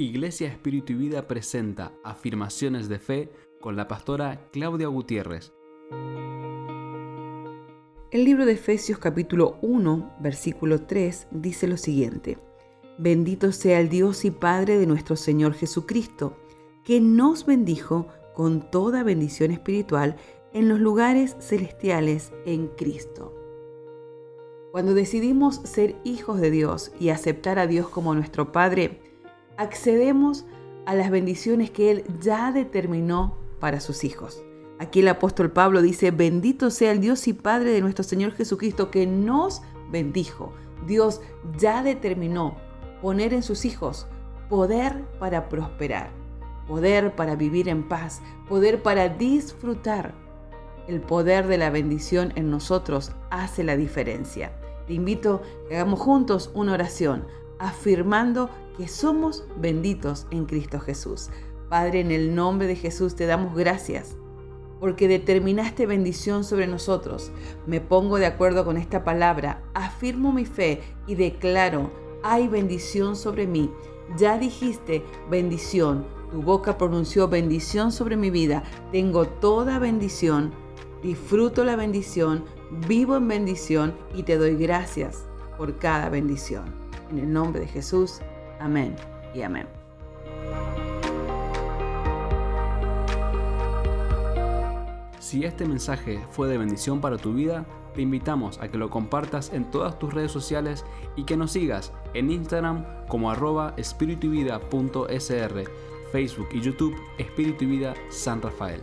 Iglesia Espíritu y Vida presenta Afirmaciones de Fe con la pastora Claudia Gutiérrez. El libro de Efesios capítulo 1, versículo 3 dice lo siguiente. Bendito sea el Dios y Padre de nuestro Señor Jesucristo, que nos bendijo con toda bendición espiritual en los lugares celestiales en Cristo. Cuando decidimos ser hijos de Dios y aceptar a Dios como nuestro Padre, accedemos a las bendiciones que Él ya determinó para sus hijos. Aquí el apóstol Pablo dice, bendito sea el Dios y Padre de nuestro Señor Jesucristo que nos bendijo. Dios ya determinó poner en sus hijos poder para prosperar, poder para vivir en paz, poder para disfrutar. El poder de la bendición en nosotros hace la diferencia. Te invito a que hagamos juntos una oración afirmando que somos benditos en Cristo Jesús. Padre, en el nombre de Jesús te damos gracias porque determinaste bendición sobre nosotros. Me pongo de acuerdo con esta palabra, afirmo mi fe y declaro, hay bendición sobre mí. Ya dijiste bendición, tu boca pronunció bendición sobre mi vida. Tengo toda bendición, disfruto la bendición, vivo en bendición y te doy gracias por cada bendición. En el nombre de Jesús, amén y amén. Si este mensaje fue de bendición para tu vida, te invitamos a que lo compartas en todas tus redes sociales y que nos sigas en Instagram como arroba espiritu Facebook y YouTube Espíritu y Vida San Rafael.